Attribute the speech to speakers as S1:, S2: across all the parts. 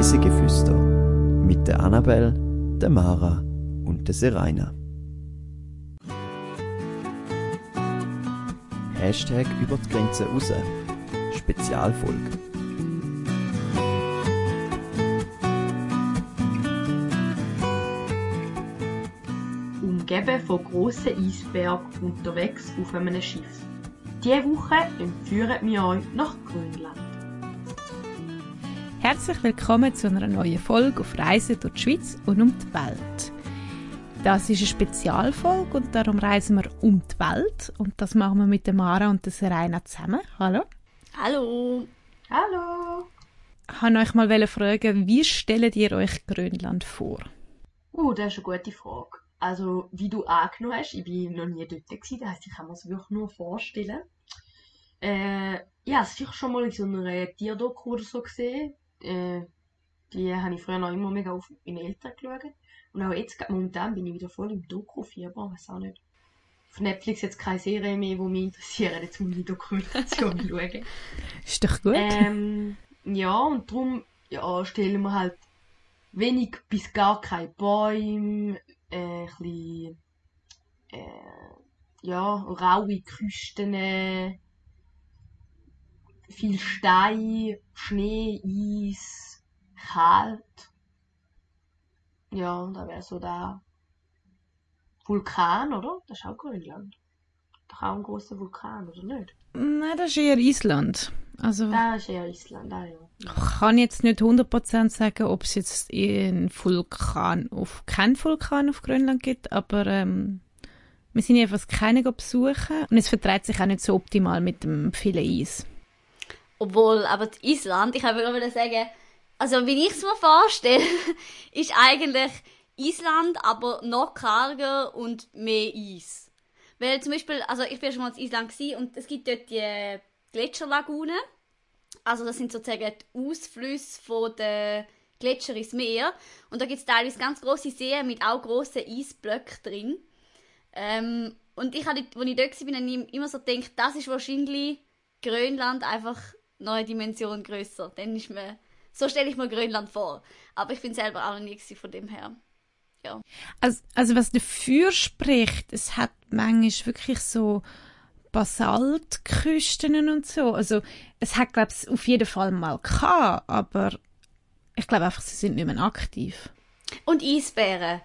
S1: Reisegeflüster mit der Annabelle, der Mara und der Seraina. Hashtag über die Grenze raus. Spezialfolge.
S2: Umgeben von grossen Eisbergen unterwegs auf einem Schiff. Diese Woche entführen wir euch nach Grönland.
S3: Herzlich willkommen zu einer neuen Folge auf Reisen durch die Schweiz und um die Welt. Das ist eine Spezialfolge und darum reisen wir um die Welt und das machen wir mit der Mara und der Serena zusammen. Hallo.
S4: Hallo.
S2: Hallo!
S3: Ich wollte euch mal fragen, wie stellt ihr euch Grönland vor?
S2: Uh, das ist eine gute Frage. Also, wie du angenommen hast, ich bin noch nie dort gewesen, das heisst, ich kann mir es wirklich nur vorstellen. Äh, ja, es sicher schon mal in so einer Tierdoku oder so gesehen. Äh, die habe ich früher noch immer mega auf meine Eltern geschaut. Und auch jetzt, momentan, bin ich wieder voll im Doku-Fieber, weiß auch nicht. Auf Netflix jetzt keine Serie mehr, die mich interessieren, jetzt muss ich Dokumentation schauen.
S3: Ist doch gut.
S2: Ähm, ja, und darum ja, stellen wir halt wenig bis gar keine Bäume, äh, ein bisschen, äh, ja, raue Küsten, viel Stein, Schnee, Eis, kalt. Ja, und da wäre so der Vulkan, oder? Das ist auch Grönland. Doch auch ein großer Vulkan, oder nicht?
S3: Nein, das ist eher Island. Also
S2: Das ist eher Island, ah ja.
S3: ich kann jetzt nicht 100% sagen, ob es jetzt einen Vulkan auf keinen Vulkan auf Grönland gibt, aber ähm, wir sind jedenfalls keine besuchen und es verträgt sich auch nicht so optimal mit dem vielen Eis.
S4: Obwohl, aber Island, ich habe gerade sagen, also wie ich es mir vorstelle, ist eigentlich Island, aber noch karger und mehr Eis. Weil zum Beispiel, also ich bin schon mal in Island und es gibt dort die Gletscherlagunen. Also das sind sozusagen die Ausflüsse von den Gletscher ins Meer. Und da gibt es teilweise ganz große Seen mit auch grossen Eisblöcken drin. Ähm, und ich habe, als ich dort war, immer so gedacht, das ist wahrscheinlich Grönland einfach eine Dimension grösser. Dann ist mir, so stelle ich mir Grönland vor. Aber ich bin selber auch noch nie von dem her. Ja.
S3: Also, also was dafür spricht, es hat manchmal wirklich so Basaltküsten und so. Also es hat, glaube ich, auf jeden Fall mal gehabt, aber ich glaube einfach, sie sind nicht mehr aktiv.
S4: Und Eisbären.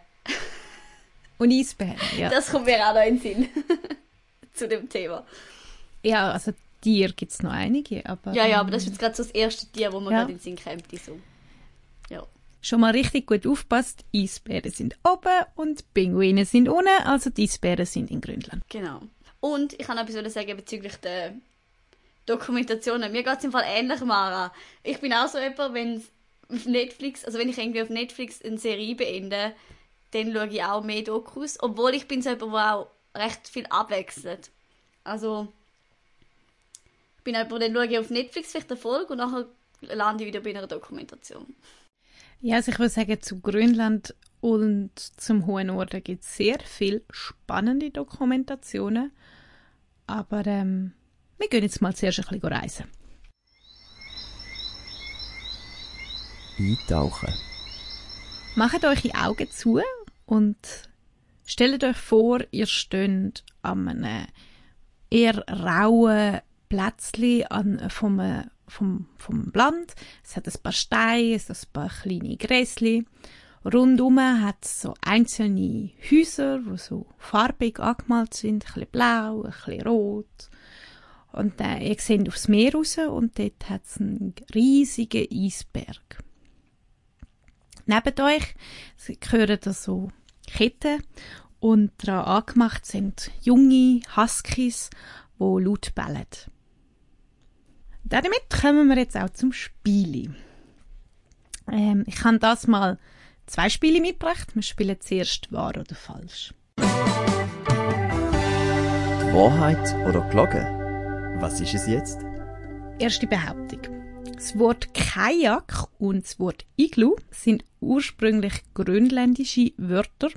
S3: Und Eisbären, ja.
S4: Das kommt mir auch noch in den Sinn. Zu dem Thema.
S3: Ja, also Tiere gibt es noch einige, aber...
S4: Ja, ja, aber das ist jetzt gerade so das erste Tier, wo man
S3: Ja.
S4: gerade in den Sinn kommt. So. Ja.
S3: Schon mal richtig gut aufpasst, Eisbären sind oben und Pinguine sind unten, also die Eisbären sind in Grönland.
S4: Genau. Und ich kann etwas sagen bezüglich der Dokumentationen. Mir geht es im Fall ähnlich, Mara. Ich bin auch so jemand, wenn auf Netflix, also wenn ich irgendwie auf Netflix eine Serie beende, dann schaue ich auch mehr Dokus. Obwohl ich bin so jemand, der auch recht viel abwechselt. Also, bin jemand, dann schaue ich auf Netflix vielleicht eine Folge und nachher lande ich wieder bei einer Dokumentation.
S3: Ja, also ich würde sagen, zu Grönland und zum Hohen Norden gibt es sehr viel spannende Dokumentationen, aber ähm, wir gehen jetzt mal zuerst ein bisschen reisen.
S1: Eintauchen.
S3: Macht eure Augen zu und stellt euch vor, ihr steht an einem eher rauen Plätzchen an, vom, äh, vom, vom Land. Es hat ein paar Steine, es hat ein paar kleine Gräsli. Rundum hat es so einzelne Häuser, die so farbig angemalt sind, ein bisschen blau, ein bisschen rot. Und äh, ihr seht aufs Meer raus und dort hat es einen riesigen Eisberg. Neben euch Sie hören da so Ketten und daran angemacht sind junge Huskies, die laut bellen. Damit kommen wir jetzt auch zum Spiele. Ähm, ich habe das mal zwei Spiele mitgebracht. Wir spielen zuerst wahr oder falsch.
S1: Wahrheit oder Gelogen? Was ist es jetzt?
S3: Erste Behauptung. Das Wort Kajak und das Wort Iglu sind ursprünglich grönländische Wörter.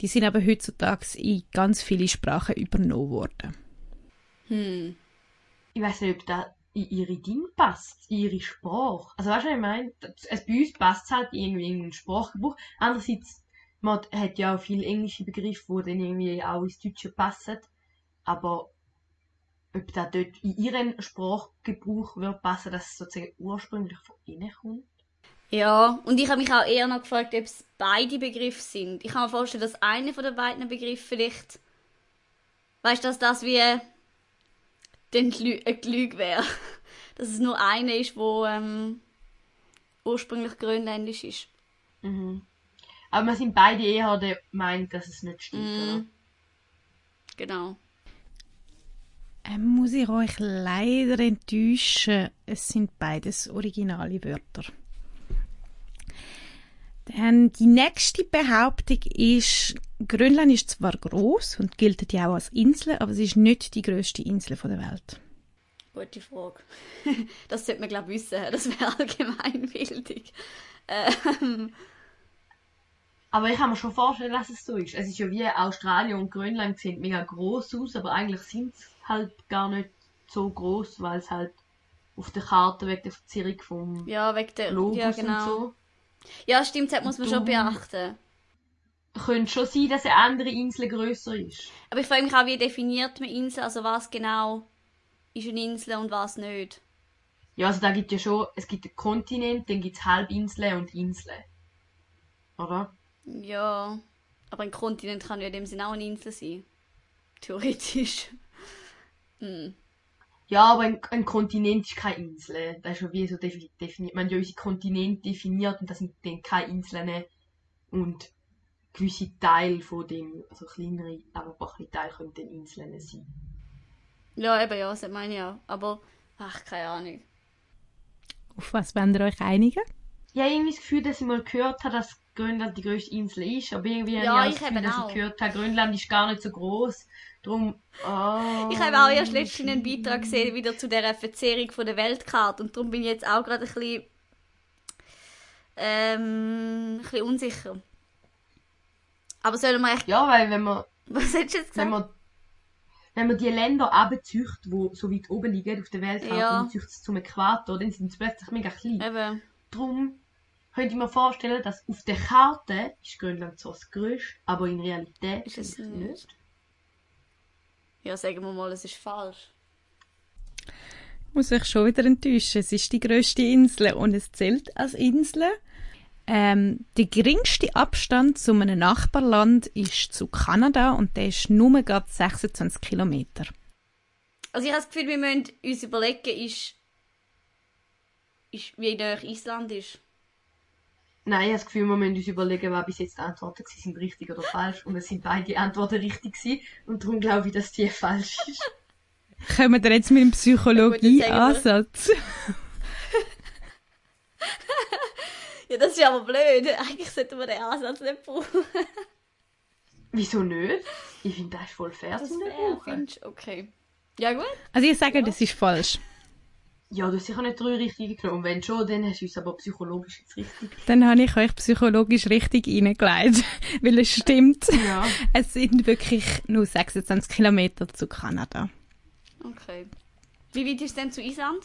S3: Die sind aber heutzutage in ganz viele Sprachen übernommen worden.
S4: Hm.
S2: Ich weiß nicht, ob das in ihre Dinge passt, in ihre Sprache. Also weißt du, was ich meine? Es, bei uns passt halt irgendwie in den Sprachgebrauch. Andererseits, man hat ja auch viele englische Begriffe, die dann irgendwie auch ins Deutsche passen. Aber ob das dort in ihren Sprachgebrauch wird passen, dass es sozusagen ursprünglich von ihnen kommt.
S4: Ja, und ich habe mich auch eher noch gefragt, ob es beide Begriffe sind. Ich kann mir vorstellen, dass einer von den beiden Begriffe vielleicht, weißt du, dass das wie Lü eine Lüge wäre. Dass es nur einer ist, wo ähm, ursprünglich grönländisch ist.
S2: Mhm. Aber wir sind beide eher der Meinung, dass es nicht stimmt,
S4: Mhm.
S2: oder?
S4: Genau.
S3: Ähm, muss ich euch leider enttäuschen. Es sind beides originale Wörter. Dann die nächste Behauptung ist, Grönland ist zwar groß und gilt ja auch als Insel, aber es ist nicht die größte Insel von der Welt.
S4: Gute Frage. Das sollte man, glaube ich, wissen. Das wäre Allgemeinbildung. Ähm,
S2: Aber ich kann mir schon vorstellen, dass es so ist. Es ist ja wie Australien und Grönland sehen mega groß aus, aber eigentlich sind sie halt gar nicht so groß, weil es halt auf der Karte wegen der Verzierung vom
S4: ja, wegen der.
S2: Globus
S4: ja, genau.
S2: und so.
S4: Ja, stimmt, das muss man schon
S2: Dumm.
S4: beachten.
S2: Könnte schon sein, dass eine andere Insel grösser ist.
S4: Aber ich frage mich auch, wie definiert man Insel? Also, was genau ist eine Insel und was nicht?
S2: Ja, also da gibt ja schon, es gibt einen Kontinent, dann gibt es Halbinseln und Inseln. Oder?
S4: Ja, aber ein Kontinent kann ja in dem Sinne auch eine Insel sein. Theoretisch. Hm.
S2: Ja, aber ein, ein Kontinent ist keine Insel. Das ist schon wie so defi- definiert. Man hat ja unsere Kontinente definiert und das sind dann keine Inseln. Und gewisse Teile von dem, also kleinere, aber ein paar kleine Teile können dann Inseln sein.
S4: Ja, eben, ja, das meine ich auch. Aber, ach, keine Ahnung.
S3: Auf was wollt ihr euch einigen?
S2: Ich habe irgendwie das Gefühl, dass ich mal gehört habe, dass Grönland die grösste Insel ist, aber irgendwie
S4: Ja,
S2: habe ich,
S4: ich
S2: das Gefühl, dass ich gehört habe, Grönland ist gar nicht so groß. Darum, oh,
S4: Ich habe auch erst letztens einen Beitrag gesehen, wieder zu dieser Verzerrung von der Weltkarte. Und darum bin ich jetzt auch gerade ein bisschen, ähm, ein bisschen unsicher. Aber sollen wir echt,
S2: Ja, weil wenn man,
S4: was hättest du jetzt
S2: wenn
S4: gesagt?
S2: man, wenn man die Länder abzücht, die so weit oben liegen auf der Weltkarte
S4: Ja.
S2: und züchtet zum Äquator, dann sind sie plötzlich mega klein.
S4: Eben.
S2: Darum könnte ich mir vorstellen, dass auf der Karte ist Grönland zwar das größte, aber in Realität
S4: Ist es
S2: vielleicht
S4: nicht. Ja, sagen wir mal, es ist falsch.
S3: muss euch schon wieder enttäuschen. Es ist die grösste Insel und es zählt als Insel. Ähm, der geringste Abstand zu einem Nachbarland ist zu Kanada und der ist nur gerade 26 Kilometer.
S4: Also ich habe das Gefühl, wir müssen uns überlegen, ist, ist wie nah Island ist.
S2: Nein, ich habe das Gefühl, wir müssen uns überlegen, was bis jetzt die Antworten gewesen sind, richtig oder falsch. Und es sind beide Antworten richtig gewesen. Und darum glaube ich, dass die falsch ist.
S3: Kommen wir jetzt mit dem Psychologie-Ansatz?
S4: Ja, das ist aber blöd. Eigentlich sollten wir den Ansatz nicht brauchen.
S2: Wieso nicht? Ich finde, das ist voll fair
S4: Das wäre,
S2: brauchen.
S4: Okay. Ja, gut.
S3: Also ich sage, das ist falsch.
S2: Ja, du hast sicher nicht drei richtige genommen. Und wenn schon, dann hast du uns aber psychologisch jetzt richtig.
S3: Dann habe ich euch psychologisch richtig reingelegt, weil es stimmt.
S2: Ja.
S3: Es sind wirklich nur 26 Kilometer zu Kanada.
S4: Okay. Wie weit ist es denn zu Island?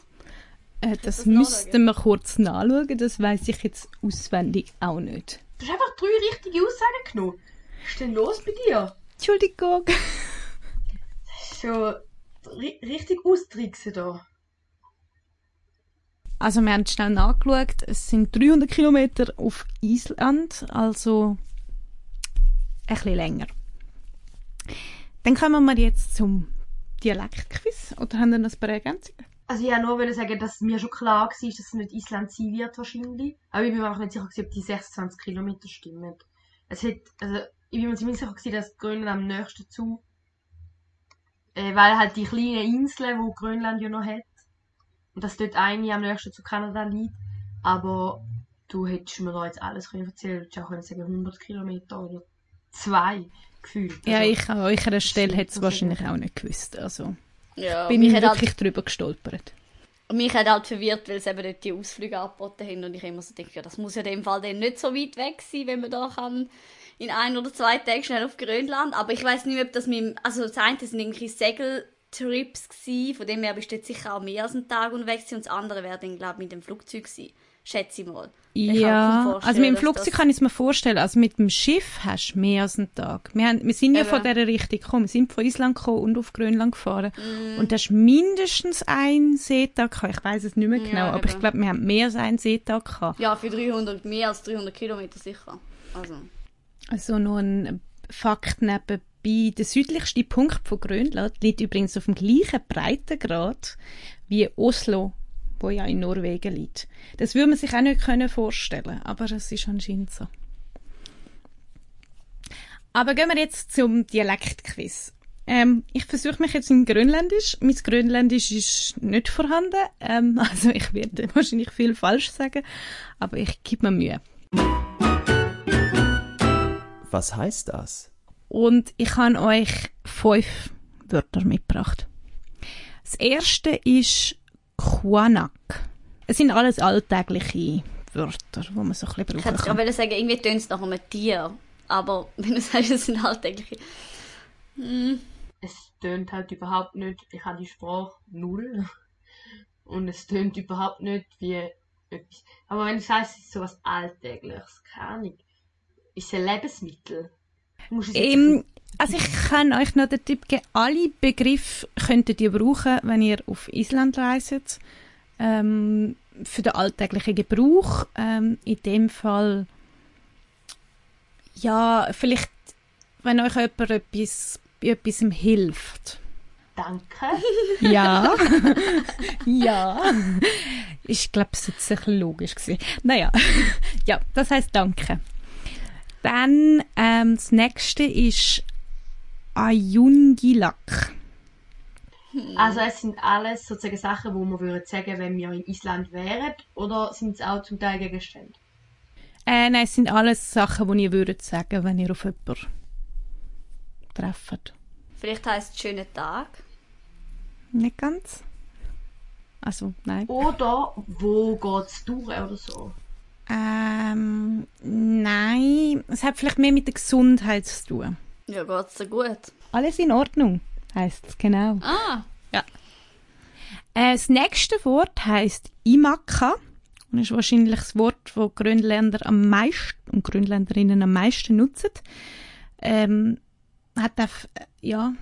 S3: Äh, das
S4: das
S3: müssten wir kurz nachschauen, das weiß ich jetzt auswendig auch nicht.
S2: Du hast einfach drei richtige Aussagen genommen. Was ist denn los bei dir?
S3: Entschuldigung.
S2: Das ist schon ri richtig austricksen da.
S3: Also wir haben schnell nachgeschaut, es sind 300 Kilometer auf Island, also ein bisschen länger. Dann kommen wir jetzt zum Dialektquiz. Oder haben wir noch ein paar Ergänzungen?
S2: Also ich wollte nur sagen, dass mir schon klar war, dass es nicht Island sein wird wahrscheinlich. Aber ich bin mir einfach nicht sicher, ob die 26 Kilometer stimmen. Es hat, also ich bin mir ziemlich sicher, dass Grönland am nächsten zu, äh, weil halt die kleinen Inseln, wo Grönland ja noch hat, und dass dort eine am nächsten zu Kanada liegt. Aber du hättest mir da jetzt alles können erzählen. Du hättest auch können sagen 100 Kilometer oder zwei gefühlt.
S3: Ja,
S2: Also,
S3: ich an eurer Stelle hätte es wahrscheinlich auch nicht gewusst. Also
S4: Ja,
S3: bin
S4: mich
S3: ich
S4: hat,
S3: wirklich
S4: halt,
S3: drüber gestolpert.
S4: mich hat halt verwirrt, weil sie eben nicht die Ausflüge angeboten haben. Und ich immer so denke, ja, das muss ja in dem Fall dann nicht so weit weg sein, wenn man da kann in ein oder zwei Tagen schnell auf Grönland. Aber ich weiß nicht, ob das mit dem, also das eine sind irgendwie Segel Trips gsi, von dem her bist du jetzt sicher auch mehr als einen Tag unterwegs gewesen, und das andere wäre dann, glaube ich, mit dem Flugzeug gewesen. Schätze ich mal. Ich
S3: Ja, also mit dem Flugzeug kann ich es mir vorstellen. Also mit dem Schiff hast du mehr als einen Tag. Wir, haben, wir sind ja
S4: Eben.
S3: von dieser Richtung gekommen. Wir sind von Island gekommen und auf Grönland gefahren.
S4: Mm.
S3: Und das ist mindestens ein Seetag gehabt. Ich weiß es nicht mehr genau,
S4: Ja,
S3: aber ich glaube, wir haben mehr als einen Seetag gehabt.
S4: Ja, für 300, mehr als 300 Kilometer sicher. Also,
S3: Also noch ein Fakt nebenbei. Der südlichste Punkt von Grönland liegt übrigens auf dem gleichen Breitengrad wie Oslo, wo ja in Norwegen liegt. Das würde man sich auch nicht können vorstellen, aber es ist anscheinend so. Aber gehen wir jetzt zum Dialektquiz. Ähm, ich versuche mich jetzt in Grönländisch. Mein Grönländisch ist nicht vorhanden, ähm, also ich werde wahrscheinlich viel falsch sagen, aber ich gebe mir Mühe.
S1: Was heißt das?
S3: Und ich habe euch fünf Wörter mitgebracht. Das erste ist Quanak. Es sind alles alltägliche Wörter, die man so ein bisschen
S4: ich
S3: brauchen
S4: hätte
S3: kann.
S4: gerade sagen, irgendwie tönt es nach einem Tier. Aber wenn du sagst, es sind alltägliche.
S2: Es tönt halt überhaupt nicht, ich habe die Sprache null. Und es tönt überhaupt nicht wie etwas. Aber wenn du sagst, es ist so was Alltägliches, keine Ahnung. Ist es ein Lebensmittel?
S3: Ähm, also ich kann euch noch den Tipp geben, alle Begriffe könntet ihr brauchen, wenn ihr auf Island reist. Ähm, für den alltäglichen Gebrauch. Ähm, in dem Fall, ja, vielleicht, wenn euch jemand etwas, etwas hilft.
S2: danke.
S3: Ja. ja. Ich glaube, es jetzt ein bisschen logisch gewesen. Naja. ja, das heißt Danke. Dann ähm, das nächste ist Ayungilak.
S2: Also es sind alles sozusagen Sachen, wo man würde sagen, wenn wir in Island wären, oder sind es auch zum Teil Gegenstände?
S3: Äh, nein, es sind alles Sachen, die ihr würdet sagen, wenn ihr auf jemanden trefft.
S4: Vielleicht heisst es schönen Tag.
S3: Nicht ganz. Also, nein.
S2: Oder wo geht's durch oder so?
S3: Ähm, nein. Es hat vielleicht mehr mit der Gesundheit zu tun.
S4: Ja, geht's dir gut?
S3: Alles in Ordnung, heißt es genau.
S4: Ah,
S3: Äh, das nächste Wort heißt Imaka und ist wahrscheinlich das Wort, das Grönländer am meisten und Grönländerinnen am meisten nutzen. Ähm, hat auch, äh, ja,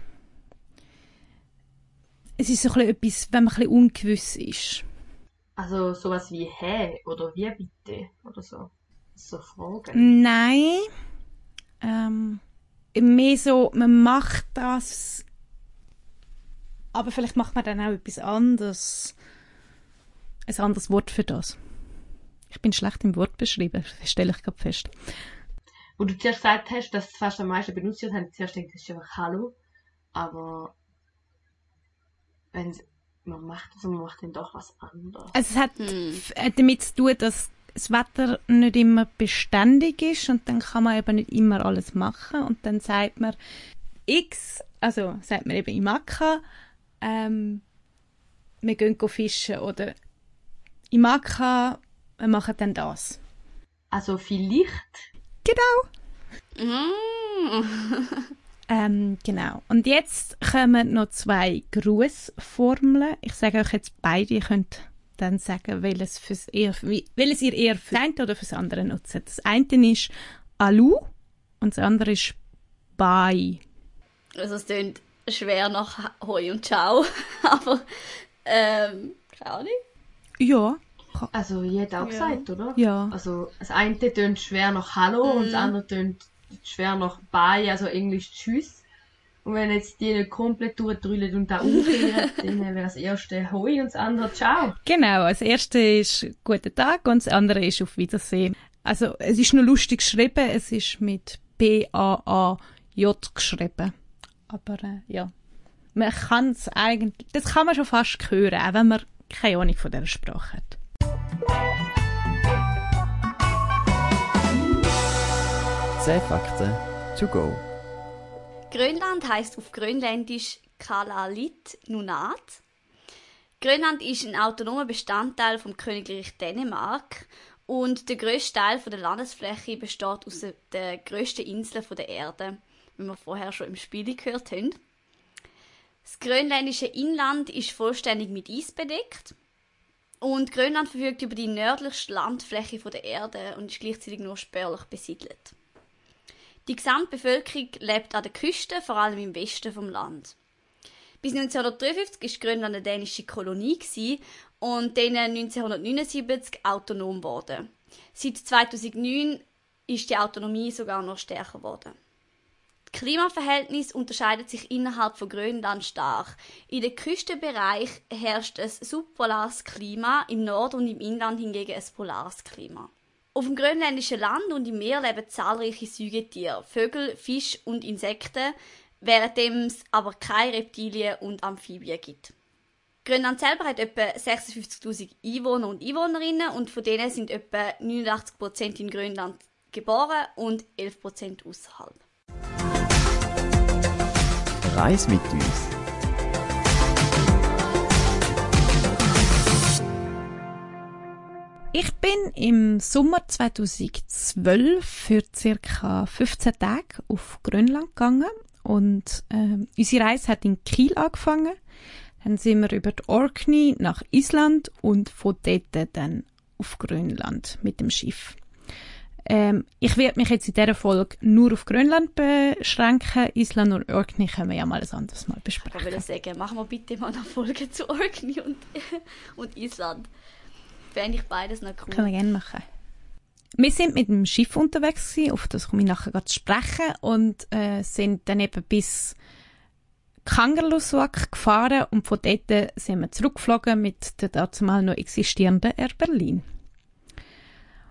S3: es ist so ein bisschen etwas, wenn man ein bisschen ungewiss ist.
S2: Also sowas wie hä oder wie bitte oder so. So Fragen.
S3: Nein, ähm, mehr so, man macht das, aber vielleicht macht man dann auch etwas anderes, ein anderes Wort für das. Ich bin schlecht im Wort beschrieben, das stelle ich gerade fest.
S2: Wo du zuerst gesagt hast, dass es fast am meisten benutzt wird, habe ich zuerst gedacht, das ist einfach Hallo. Aber wenn man macht das und man macht dann doch was anderes.
S3: Also es hat
S4: Hm.
S3: äh, damit zu tun, dass das Wetter nicht immer beständig ist und dann kann man eben nicht immer alles machen und dann sagt man X, also sagt man eben Imaka, ähm, wir gehen go fischen oder Imaka, wir machen dann das.
S2: Also vielleicht,
S3: Genau.
S4: Mm.
S3: Ähm, genau. Und jetzt kommen noch zwei Grußformeln. Ich sage euch jetzt beide, ihr könnt dann sagen, welches, fürs eher, welches ihr eher für das eine oder für das andere nutzt. Das eine ist Alu und das andere ist Bye.
S4: Also es klingt schwer nach Hoi und Ciao, aber ähm, keine Ahnung.
S3: Ja.
S2: also jeder auch
S4: Ja.
S2: gesagt, oder?
S3: Ja.
S2: Also das eine tönt schwer nach Hallo und das andere tönt schwer nach Bye, also Englisch Tschüss. Und wenn jetzt die komplett durchdrüllen und da umkehren, dann wäre das erste Hoi und das andere Ciao.
S3: Genau. Das erste ist Guten Tag und das andere ist Auf Wiedersehen. Also, es ist noch lustig geschrieben. Es ist mit B-A-A-J geschrieben. Aber, äh, ja. Man kann es eigentlich, das kann man schon fast hören, auch wenn man keine Ahnung von dieser Sprache hat.
S1: 10 Fakten to go.
S4: Grönland heißt auf Grönländisch Kalalit Nunat. Grönland ist ein autonomer Bestandteil vom Königreich Dänemark und der grösste Teil der Landesfläche besteht aus den- grössten Inseln der Erde, wie wir vorher schon im Spiel gehört haben. Das grönländische Inland ist vollständig mit Eis bedeckt. Und Grönland verfügt über die nördlichste Landfläche der Erde und ist gleichzeitig nur spärlich besiedelt. Die Gesamtbevölkerung lebt an der Küste, vor allem im Westen vom Land. Bis 1953 war Grönland eine dänische Kolonie und dann 1979 autonom geworden. Seit 2009 ist die Autonomie sogar noch stärker geworden. Das Klimaverhältnis unterscheidet sich innerhalb von Grönland stark. In den Küstenbereich herrscht ein subpolares Klima, im Nord- und im Inland hingegen ein polares Klima. Auf dem grönländischen Land und im Meer leben zahlreiche Säugetiere, Vögel, Fisch und Insekten, währenddem es aber keine Reptilien und Amphibien gibt. Grönland selber hat etwa 56.000 Einwohner und Einwohnerinnen und von denen sind etwa 89% in Grönland geboren und 11% außerhalb.
S1: Reis mit uns.
S3: Ich bin im Sommer 2012 für ca. 15 Tage auf Grönland gegangen und äh, unsere Reise hat in Kiel angefangen. Dann sind wir über die Orkney nach Island und von dort dann auf Grönland mit dem Schiff. Ähm, ich werde mich jetzt in dieser Folge nur auf Grönland beschränken. Island und Orkney können wir ja mal ein anderes Mal besprechen.
S4: Ich würde sagen, machen wir bitte mal eine Folge zu Orkney und, und Island. Fände ich beides noch cool.
S3: Können wir gerne machen. Wir sind mit dem Schiff unterwegs gewesen, auf das komme ich nachher zu sprechen und äh, sind dann eben bis Kangerlussuaq gefahren und von dort sind wir zurückgeflogen mit der dazumal noch existierenden Air Berlin.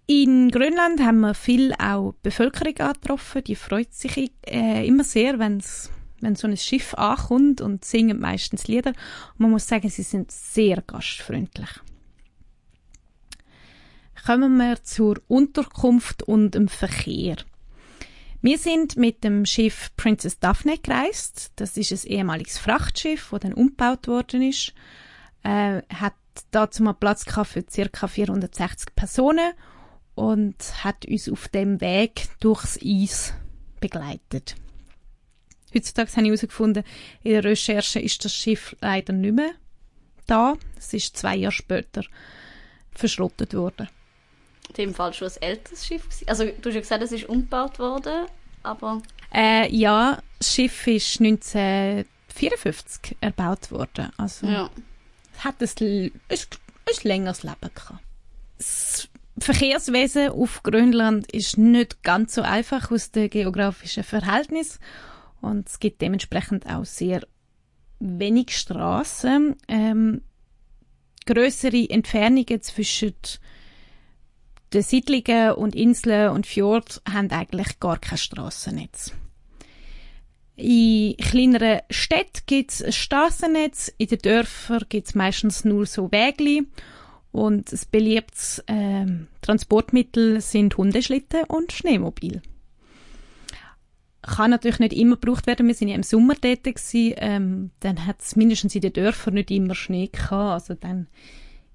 S3: In Grönland haben wir viel auch Bevölkerung angetroffen. Die freut sich äh, immer sehr, wenn's, wenn so ein Schiff ankommt und singen meistens Lieder. Und man muss sagen, sie sind sehr gastfreundlich. Kommen wir zur Unterkunft und dem Verkehr. Wir sind mit dem Schiff Princess Daphne gereist. Das ist ein ehemaliges Frachtschiff, das dann umgebaut worden ist. Äh, hat dazu mal Platz gehabt für ca. 460 Personen und hat uns auf dem Weg durchs Eis begleitet. Heutzutage habe ich herausgefunden, in der Recherche ist das Schiff leider nicht mehr da. Es ist zwei Jahre später verschrottet worden.
S4: In dem Fall schon ein älteres Schiff. Gewesen. Also du hast ja gesagt, es ist umgebaut worden, aber...
S3: Äh, ja, das Schiff ist 1954 erbaut worden. Also
S4: Ja.
S3: es hat ein, ein, ein längeres Leben gehabt. Das Verkehrswesen auf Grönland ist nicht ganz so einfach aus den geografischen Verhältnissen und es gibt dementsprechend auch sehr wenig Straßen. Ähm, größere Entfernungen zwischen den Siedlungen und Inseln und Fjord haben eigentlich gar kein Straßennetz. In kleineren Städten gibt es ein Straßennetz, in den Dörfern gibt es meistens nur so Wägli und das beliebtes ähm, Transportmittel sind Hundeschlitten und Schneemobil. Kann natürlich nicht immer gebraucht werden. Wir sind ja im Sommer gewesen, ähm, dann hat es mindestens in den Dörfern nicht immer Schnee gehabt. Also dann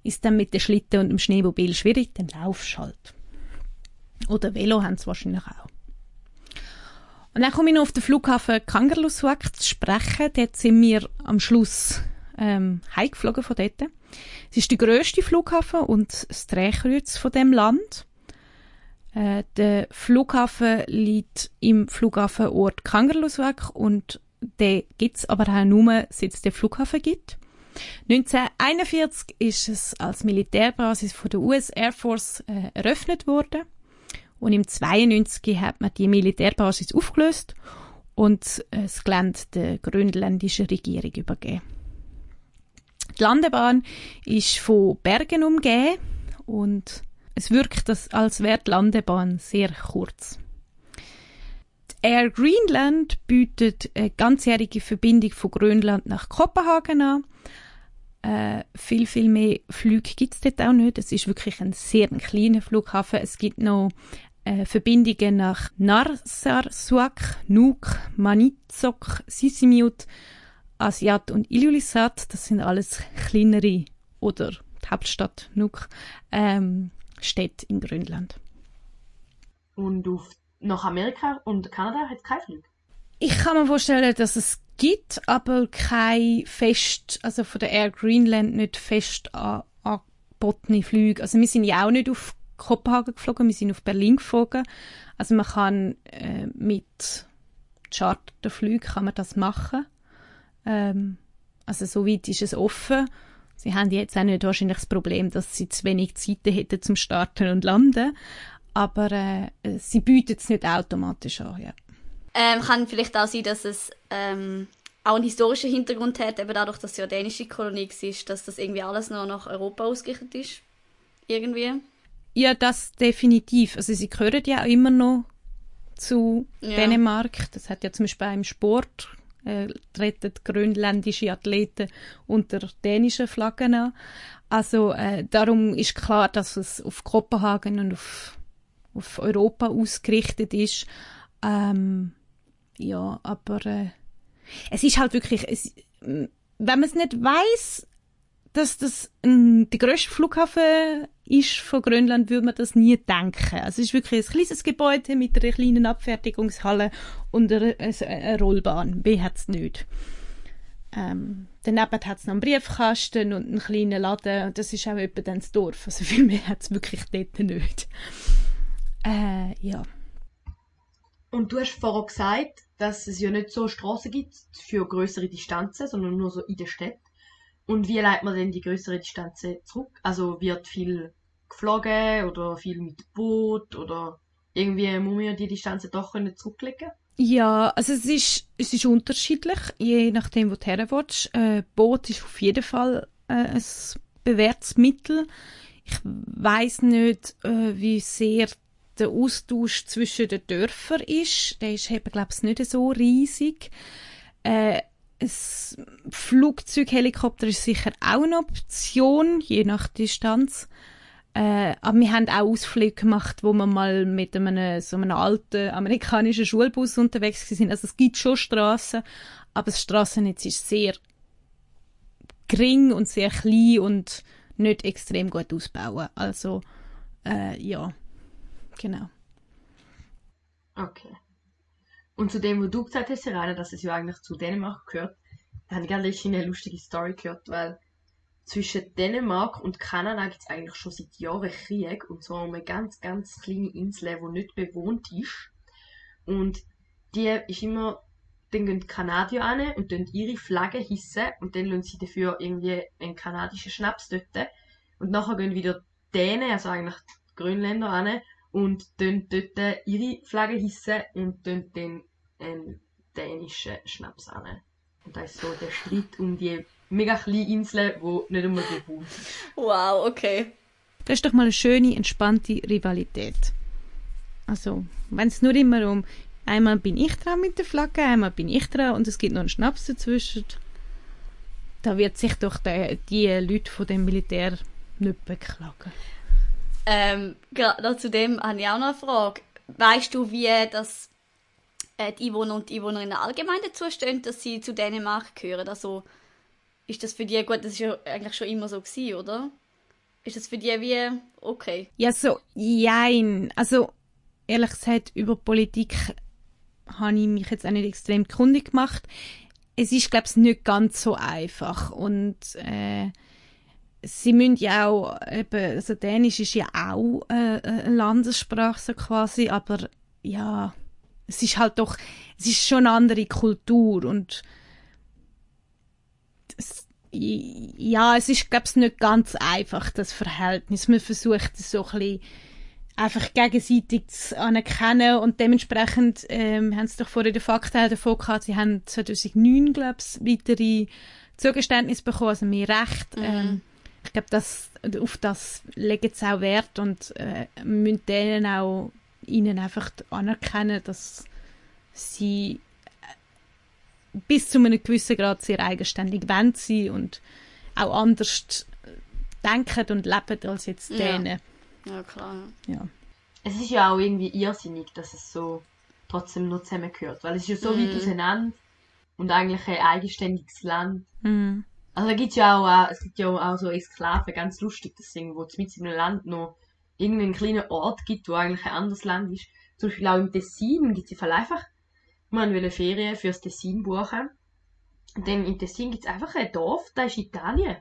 S3: ist dann mit den Schlitten und dem Schneemobil schwierig, dann laufst halt. Oder Velo haben sie wahrscheinlich auch. Und dann komme ich noch auf den Flughafen Kangerlussuaq zu sprechen. Dort sind wir am Schluss ähm, heimgeflogen von dort. Es ist der grösste Flughafen und das Drehkreuz von dem Land. Äh, der Flughafen liegt im Flughafenort Kangerlussuaq und den gibt's aber auch nur, seit es den Flughafen gibt. 1941 ist es als Militärbasis von der US Air Force äh, eröffnet worden und im 92 hat man die Militärbasis aufgelöst und äh, das Gelände der grönländischen Regierung übergeben. Die Landebahn ist von Bergen umgeben und es wirkt, als wäre die Landebahn sehr kurz. Die Air Greenland bietet eine ganzjährige Verbindung von Grönland nach Kopenhagen an. Äh, viel, viel mehr Flüge gibt es dort auch nicht. Es ist wirklich ein sehr kleiner Flughafen. Es gibt noch äh, Verbindungen nach Narsarsuaq, Nuuk, Manitsok, Sisimiut, Asiat und Ilulissat. Das sind alles kleinere oder die Hauptstadt Nuuk ähm, Städte in Grönland.
S2: Und auf, nach Amerika und Kanada hat es keinen Flug.
S3: Ich kann mir vorstellen, dass es gibt aber kein fest, also von der Air Greenland nicht fest an, angebotene Flüge. Also wir sind ja auch nicht auf Kopenhagen geflogen, wir sind auf Berlin geflogen. Also man kann äh, mit Charterflügen kann man das machen. Ähm, also soweit ist es offen. Sie haben jetzt auch nicht wahrscheinlich das Problem, dass sie zu wenig Zeit hätten zum Starten und Landen. Aber äh, sie bieten es nicht automatisch an, ja.
S4: Ähm, kann vielleicht auch sein, dass es ähm, auch einen historischen Hintergrund hat, eben dadurch, dass es ja eine dänische Kolonie ist, dass das irgendwie alles noch nach Europa ausgerichtet ist. Irgendwie.
S3: Ja, das definitiv. Also sie gehören ja auch immer noch zu
S4: Ja.
S3: Dänemark. Das hat ja zum Beispiel im Sport äh, treten grönländische Athleten unter dänischen Flaggen an. Also äh, darum ist klar, dass es auf Kopenhagen und auf, auf Europa ausgerichtet ist. Ähm, ja, aber äh, es ist halt wirklich, es, wenn man es nicht weiß, dass das ähm, der grösste Flughafen ist von Grönland, würde man das nie denken. Also es ist wirklich ein kleines Gebäude mit einer kleinen Abfertigungshalle und einer, also eine Rollbahn. Wer hat es nicht? Ähm, daneben hat es noch einen Briefkasten und einen kleinen Laden. Das ist auch etwa dann das Dorf. Also viel mehr hat es wirklich dort nicht. Äh, ja.
S2: Und du hast vorher gesagt, dass es ja nicht so Straßen gibt für größere Distanzen, sondern nur so in der Stadt. Und wie leitet man denn die größere Distanzen zurück? Also wird viel geflogen oder viel mit Boot oder irgendwie muss man ja die Distanzen doch können zurücklegen?
S3: Ja, also es ist, es ist unterschiedlich, je nachdem, wo du her willst. Äh, Boot ist auf jeden Fall äh, ein bewährtes Mittel. Ich weiß nicht, äh, wie sehr der Austausch zwischen den Dörfern ist. Der ist eben, glaube ich, nicht so riesig. Äh, ein Flugzeug, Helikopter ist sicher auch eine Option, je nach Distanz. Äh, aber wir haben auch Ausflüge gemacht, wo wir mal mit einem, so einem alten amerikanischen Schulbus unterwegs sind. Also es gibt schon Straßen, aber das Straßennetz ist sehr gering und sehr klein und nicht extrem gut ausbauen. Also äh, ja, genau.
S2: Okay. Und zu dem, was du gesagt hast, Serena, dass es ja eigentlich zu Dänemark gehört, da habe ich gerade letztens eine lustige Story gehört, weil zwischen Dänemark und Kanada gibt es eigentlich schon seit Jahren Krieg, und zwar um eine ganz, ganz kleine Insel, die nicht bewohnt ist. Und die ist immer, dann gehen die Kanadier an und dann ihre Flagge hissen und dann lassen sie dafür irgendwie einen kanadischen Schnaps dort. Und nachher gehen wieder Dänen, also eigentlich die Grönländer an und dann dort ihre Flagge hissen und dann den einen dänischen Schnaps an. Und das ist so der Streit um die mega kleine Insel, die nicht einmal bewohnt ist.
S4: Wow, okay.
S3: Das ist doch mal eine schöne, entspannte Rivalität. Also, wenn es nur immer um einmal bin ich dran mit der Flagge, einmal bin ich dran und es gibt noch einen Schnaps dazwischen, da wird sich doch der, die Leute von dem Militär nicht beklagen.
S4: Ähm, gerade zu dem habe ich auch noch eine Frage. Weißt du, wie das äh, die Einwohner und die Einwohnerinnen allgemein dazu stehen, dass sie zu Dänemark gehören? Also, ist das für die, gut, das ist ja eigentlich schon immer so gewesen, oder? Ist das für die wie okay?
S3: Ja, so, jein. Also, ehrlich gesagt, über Politik habe ich mich jetzt auch nicht extrem kundig gemacht. Es ist, glaube ich, nicht ganz so einfach. Und äh, sie müssen ja auch, eben, also Dänisch ist ja auch äh, eine Landessprache so quasi, aber ja, es ist halt doch, es ist schon eine andere Kultur und es, ja, es ist, glaube ich, nicht ganz einfach, das Verhältnis. Man versucht es so ein bisschen einfach gegenseitig zu anerkennen und dementsprechend ähm, haben sie doch vorher den Fakten davon gehabt, sie haben 2009, glaube ich, weitere Zugeständnisse bekommen, also mehr Recht.
S4: Mhm.
S3: Ähm, ich glaube, das, auf das legen sie auch Wert und äh, müssen denen auch ihnen einfach anerkennen, dass sie äh, bis zu einem gewissen Grad sehr eigenständig wollen sein und auch anders denken und leben als jetzt
S4: Ja.
S3: denen.
S4: Ja, klar.
S3: Ja.
S2: Es ist ja auch irgendwie irrsinnig, dass es so trotzdem noch zusammengehört, weil es ist ja so
S4: Mhm.
S2: weit auseinander und eigentlich ein eigenständiges Land.
S3: Mhm.
S2: Also da gibt's ja auch, äh, es gibt ja auch so Exklaven, ganz lustig, das Ding, wo es mit in einem Land noch irgendeinen kleinen Ort gibt, wo eigentlich ein anderes Land ist. Zum Beispiel auch im Tessin gibt es einfach, man will Ferien fürs Tessin buchen Und dann in Tessin gibt es einfach ein Dorf, das ist Italien.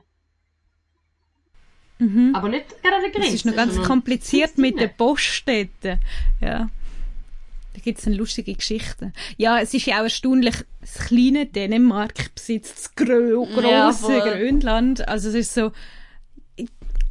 S3: Mhm.
S2: Aber nicht gerade an der Grenze.
S3: Das ist noch ganz kompliziert mit den Poststädten. Ja. Da gibt es dann lustige Geschichten. Ja, es ist ja auch erstaunlich, das kleine Dänemark besitzt das gro
S4: Ja,
S3: große
S4: voll.
S3: Grönland. Also es ist so,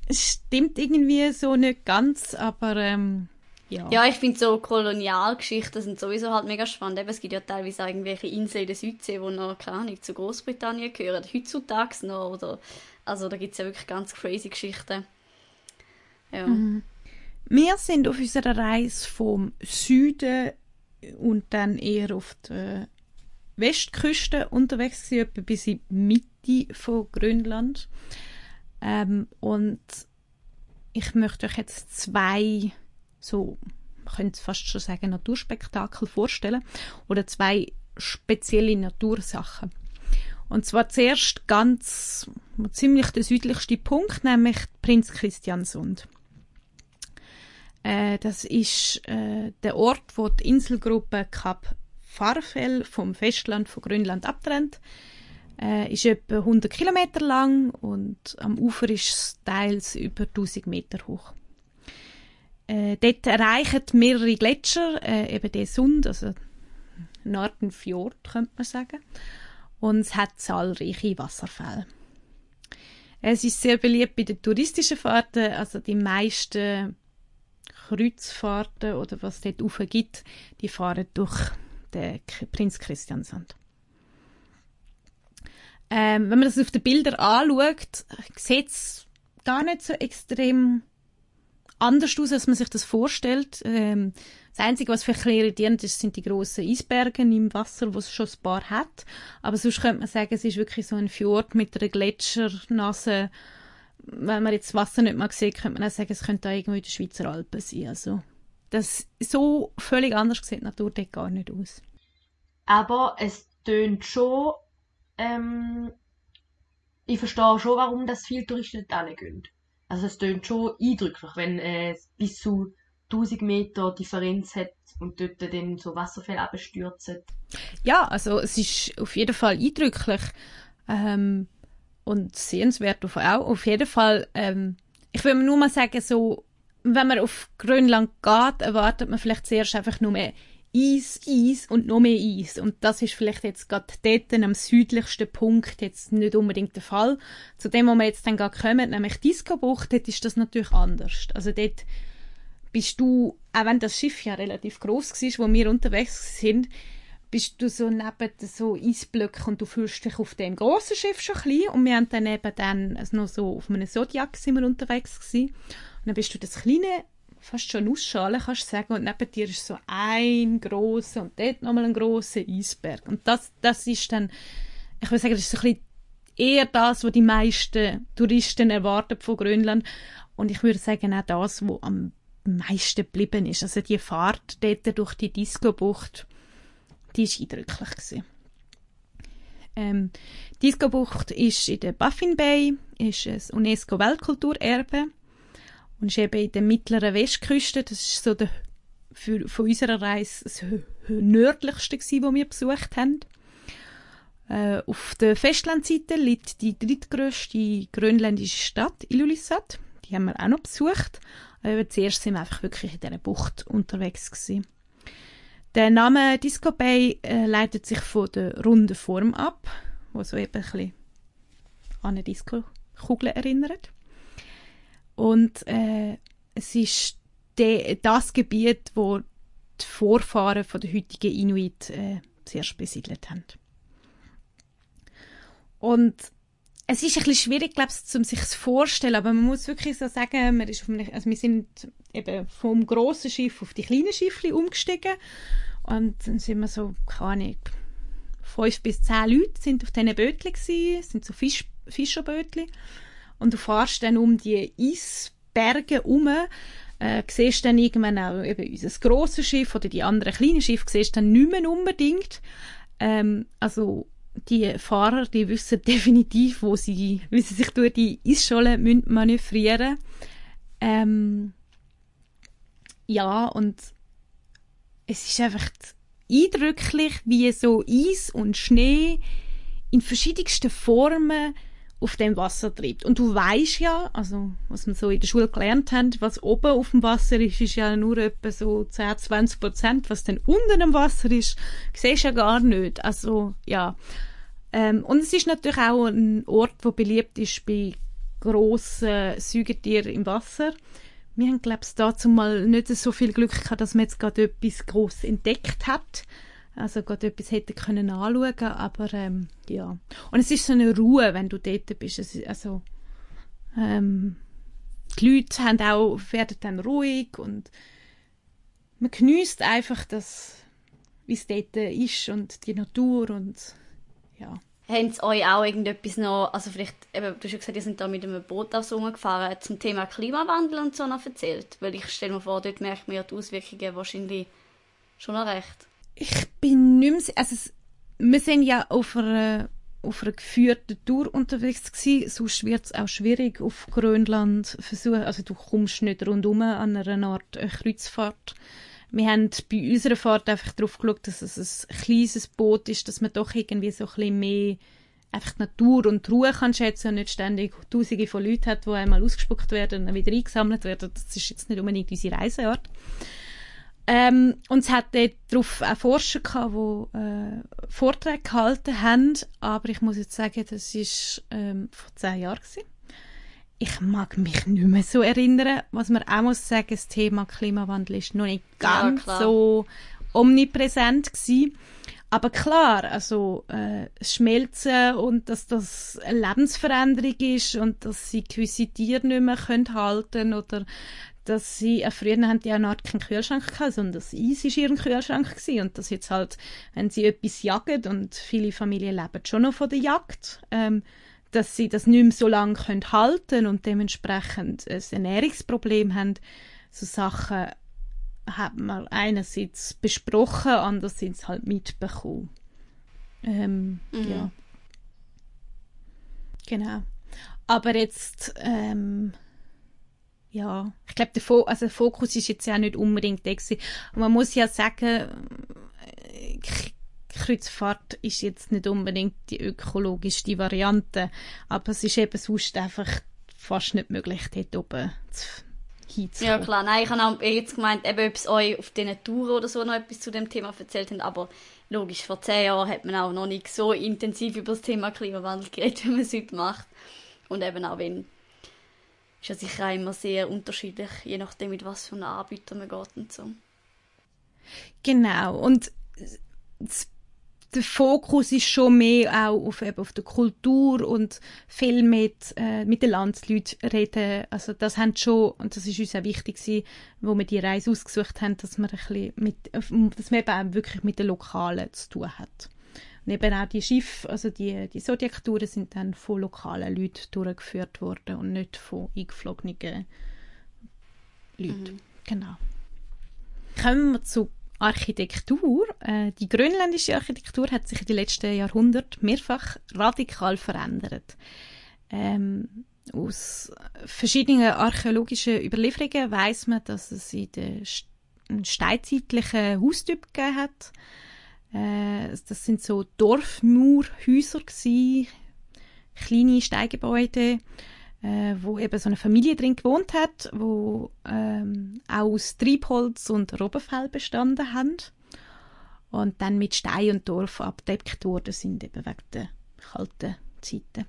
S3: es stimmt irgendwie so nicht ganz, aber ähm, ja.
S4: Ja, ich finde so Kolonialgeschichten sind sowieso halt mega spannend. Eben, es gibt ja teilweise irgendwelche Inseln in der Südsee, die noch, keine Ahnung, zu Großbritannien gehören. Heutzutage noch. Oder, also da gibt es ja wirklich ganz crazy Geschichten. Ja.
S3: Wir sind auf unserer Reise vom Süden und dann eher auf der Westküste unterwegs gewesen, etwa bis in die Mitte von Grönland. Ähm, und ich möchte euch jetzt zwei so, man könnte es fast schon sagen, Naturspektakel vorstellen oder zwei spezielle Natursachen. Und zwar zuerst ganz ziemlich der südlichste Punkt, nämlich Prinz Christiansund. Äh, das ist äh, der Ort, wo die Inselgruppe Kap Farfell vom Festland von Grönland abtrennt. Äh, ist etwa 100 Kilometer lang und am Ufer ist es teils über 1000 Meter hoch. Äh, dort erreichen mehrere Gletscher äh, eben den Sund, also eine Art Fjord, könnte man sagen. Und es hat zahlreiche Wasserfälle. Es ist sehr beliebt bei den touristischen Fahrten, also die meisten Kreuzfahrten oder was dort rauf gibt, die fahren durch den Prinz Christiansand. Ähm, wenn man das auf den Bildern anschaut, sieht es gar nicht so extrem anders aus, als man sich das vorstellt. Ähm, das Einzige, was bisschen irritierend ist, sind die grossen Eisberge im Wasser, wo es schon ein paar hat. Aber sonst könnte man sagen, es ist wirklich so ein Fjord mit einer Gletschernasse. Wenn man jetzt das Wasser nicht mal sieht, könnte man auch sagen, es könnte auch irgendwo in den Schweizer Alpen sein. Also, das, so völlig anders sieht die Natur dort gar nicht aus.
S2: Aber es tönt schon, ähm, ich verstehe schon, warum das viele Touristen dort hingehen. Also es tönt schon eindrücklich, wenn äh, es bis zu 1000 Meter Differenz hat und dort dann so Wasserfälle abstürzen.
S3: Ja, also es ist auf jeden Fall eindrücklich ähm, und sehenswert auf, auch. Auf jeden Fall, ähm, ich will nur mal sagen, so, wenn man auf Grönland geht, erwartet man vielleicht zuerst einfach nur mehr Eis, Eis und noch mehr Eis. Und das ist vielleicht jetzt gerade dort am südlichsten Punkt jetzt nicht unbedingt der Fall. Zu dem, wo wir jetzt dann gerade kommen, nämlich Disco-Bucht, dort ist das natürlich anders. Also dort bist du, auch wenn das Schiff ja relativ groß war, wo wir unterwegs sind, bist du so neben so Eisblöcken und du fühlst dich auf dem großen Schiff schon klein und wir haben dann eben dann noch so auf einem Zodiac sind wir unterwegs gewesen. und dann bist du das kleine fast schon Nussschale kannst du sagen. Und neben dir ist so ein grosser und dort nochmal ein grosser Eisberg. Und das, das ist dann ich würde sagen, das ist so ein bisschen eher das, was die meisten Touristen erwarten von Grönland. Und ich würde sagen auch das, was am meisten geblieben ist. Also die Fahrt dort durch die Disco-Bucht, die war eindrücklich. Gewesen. Ähm, Disco-Bucht ist in der Baffin Bay, ist ein UNESCO-Weltkulturerbe und ist eben in der mittleren Westküste. Das ist so der, für, von unserer Reise das nördlichste gewesen, wo wir besucht haben. Äh, auf der Festlandseite liegt die drittgrößte grönländische Stadt, Ilulissat. Die haben wir auch noch besucht. Aber zuerst sind wir einfach wirklich in dieser Bucht unterwegs gewesen. Der Name Disco Bay äh, leitet sich von der runden Form ab, wo so eben ein an eine Disco-Kugel erinnert. Und äh, es ist de, das Gebiet, wo die Vorfahren von der heutigen Inuit äh, zuerst besiedelt haben. Und es ist ein bisschen schwierig, glaube ich, um sich zu vorstellen, aber man muss wirklich so sagen, man ist auf einem, also wir sind eben vom grossen Schiff auf die kleinen Schiffli umgestiegen. Und dann sind wir so, keine Ahnung, fünf bis zehn Leute sind auf diesen Bötchen gewesen, es sind so Fisch, Fischerbötchen. Und du fährst dann um die Eisberge um, äh, siehst dann irgendwann auch eben unser grosses Schiff oder die anderen kleinen Schiffe, siehst dann nicht mehr unbedingt. Ähm, also die Fahrer, die wissen definitiv, wo sie, wie sie sich durch die Eisscholle müssen. Manövrieren ähm, Ja, und es ist einfach eindrücklich, wie so Eis und Schnee in verschiedensten Formen auf dem Wasser treibt. Und du weißt ja, also was wir so in der Schule gelernt haben, was oben auf dem Wasser ist, ist ja nur etwa so 10, 20 Prozent. Was dann unten im Wasser ist, siehst du ja gar nicht. Also ja. Ähm, und es ist natürlich auch ein Ort, wo beliebt ist bei grossen Säugetieren im Wasser. Wir haben, glaube ich, dazu mal nicht so viel Glück gehabt, dass man jetzt gerade etwas groß entdeckt hat also gerade etwas hätte können anschauen aber ähm, ja. Und es ist so eine Ruhe, wenn du dort bist. Ist, also ähm, die Leute haben auch, werden dann ruhig und man genießt einfach das, wie es dort ist und die Natur und ja.
S4: Haben sie euch auch irgendetwas noch, also vielleicht, eben, du hast ja gesagt, ihr sind da mit einem Boot aufs gefahren, zum Thema Klimawandel und so noch erzählt? Weil ich stelle mir vor, dort merkt man ja die Auswirkungen wahrscheinlich schon noch recht
S3: ich bin nicht mehr, also wir sind ja auf einer, auf einer geführten Tour unterwegs gewesen, sonst wird es auch schwierig auf Grönland versuchen, also du kommst nicht rundum an einer Art Kreuzfahrt. Wir haben bei unserer Fahrt einfach darauf geschaut, dass es ein kleines Boot ist, dass man doch irgendwie so ein bisschen mehr einfach die Natur und die Ruhe kann schätzen und nicht ständig Tausende von Leuten hat, die einmal ausgespuckt werden und dann wieder eingesammelt werden. Das ist jetzt nicht unbedingt unsere Reiseart. Ähm, und es hat dort darauf auch Forscher gehabt, die äh, Vorträge gehalten haben, aber ich muss jetzt sagen, das war ähm, vor zehn Jahren gewesen. Ich mag mich nicht mehr so erinnern. Was man auch muss sagen, das Thema Klimawandel ist noch nicht ganz ja, so omnipräsent gewesen. Aber klar, also äh, Schmelzen und dass das eine Lebensveränderung ist und dass sie gewisse Tiere nicht mehr können halten oder dass sie, äh, früher haben die eine Art keinen Kühlschrank gehabt, sondern das Eis war ihr Kühlschrank gewesen. und das jetzt halt, wenn sie etwas jagen und viele Familien leben schon noch von der Jagd, ähm, dass sie das nicht mehr so lange können halten und dementsprechend ein Ernährungsproblem haben, so Sachen hat man einerseits besprochen, andererseits halt mitbekommen. Ähm, mhm. Ja. Genau. Aber jetzt ähm, ja, ich glaube, der, Fo also der Fokus ist jetzt ja nicht unbedingt. Und man muss ja sagen, äh, Kreuzfahrt ist jetzt nicht unbedingt die ökologischste Variante, aber es ist eben sonst einfach fast nicht möglich, dort oben zu
S4: Ja klar, nein, ich habe auch jetzt gemeint, eben, ob es euch auf diesen Touren oder so noch etwas zu dem Thema erzählt haben, aber logisch, vor zehn Jahren hat man auch noch nicht so intensiv über das Thema Klimawandel geredet, wie man es heute macht. Und eben auch wenn ist ja sicher auch immer sehr unterschiedlich, je nachdem, mit was für einem Anbieter man geht und so.
S3: Genau. Und der Fokus ist schon mehr auch auf, eben auf der Kultur und viel mit, äh, mit den Landsleuten reden. Also das haben schon, und das ist uns auch wichtig gewesen, wo wir die Reise ausgesucht haben, dass man ein bisschen mit, dass man eben auch wirklich mit den Lokalen zu tun hat. Und eben auch die Schiffe, also die, die Zodiac-Touren sind dann von lokalen Leuten durchgeführt worden und nicht von eingeflogenen Leuten. Mhm. Genau. Kommen wir zu Architektur. Äh, die grönländische Architektur hat sich in den letzten Jahrhunderten mehrfach radikal verändert. Ähm, aus verschiedenen archäologischen Überlieferungen weiß man, dass es in den steinzeitlichen Haustyp gegeben hat. Äh, das sind so Dorfmurhäuser gewesen, kleine Steingebäude, äh, wo eben so eine Familie drin gewohnt hat, wo ähm, aus Triebholz und Robbenfell bestanden haben und dann mit Stein und Dorf abdeckt worden sind, eben wegen der kalten Zeiten.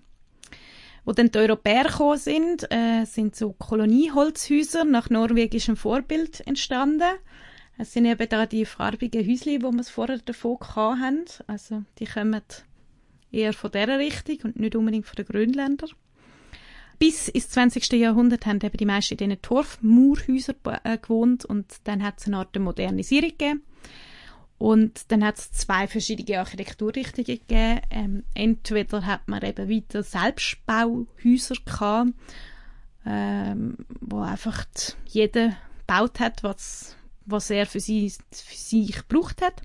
S3: Wo dann die Europäer gekommen sind, äh, sind so Kolonieholzhäuser nach norwegischem Vorbild entstanden. Es sind eben da die farbigen Häuschen, die wir vorher davon hatten. Also die kommen eher von dieser Richtung und nicht unbedingt von den Grönländern. Bis ins 20. Jahrhundert haben eben die meisten in diesen Torfmauerhäusern äh, gewohnt und dann hat es eine Art Modernisierung gegeben. Und dann hat es zwei verschiedene Architekturrichtungen gegeben. Ähm, entweder hat man eben weiter Selbstbauhäuser gehabt, ähm, wo einfach jeder gebaut hat, was was er für, sie, für sich gebraucht hat.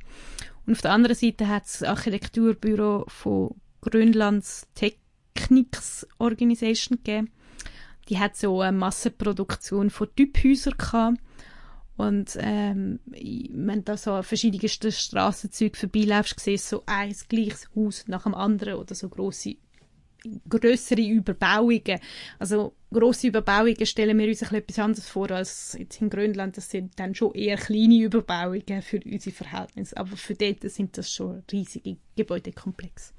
S3: Und auf der anderen Seite hat das Architekturbüro von Grönlands Technics Organisation gegeben. Die hat so eine Massenproduktion von Typhäusern gehabt. Und ähm, wenn du so an verschiedensten Strassenzügen vorbeiläufst, siehst du so ein gleiches Haus nach dem anderen oder so grosse größere Überbauungen. Also große Überbauungen stellen wir uns ein etwas anderes vor als jetzt in Grönland. Das sind dann schon eher kleine Überbauungen für unsere Verhältnisse. Aber für dort sind das schon riesige Gebäudekomplexe.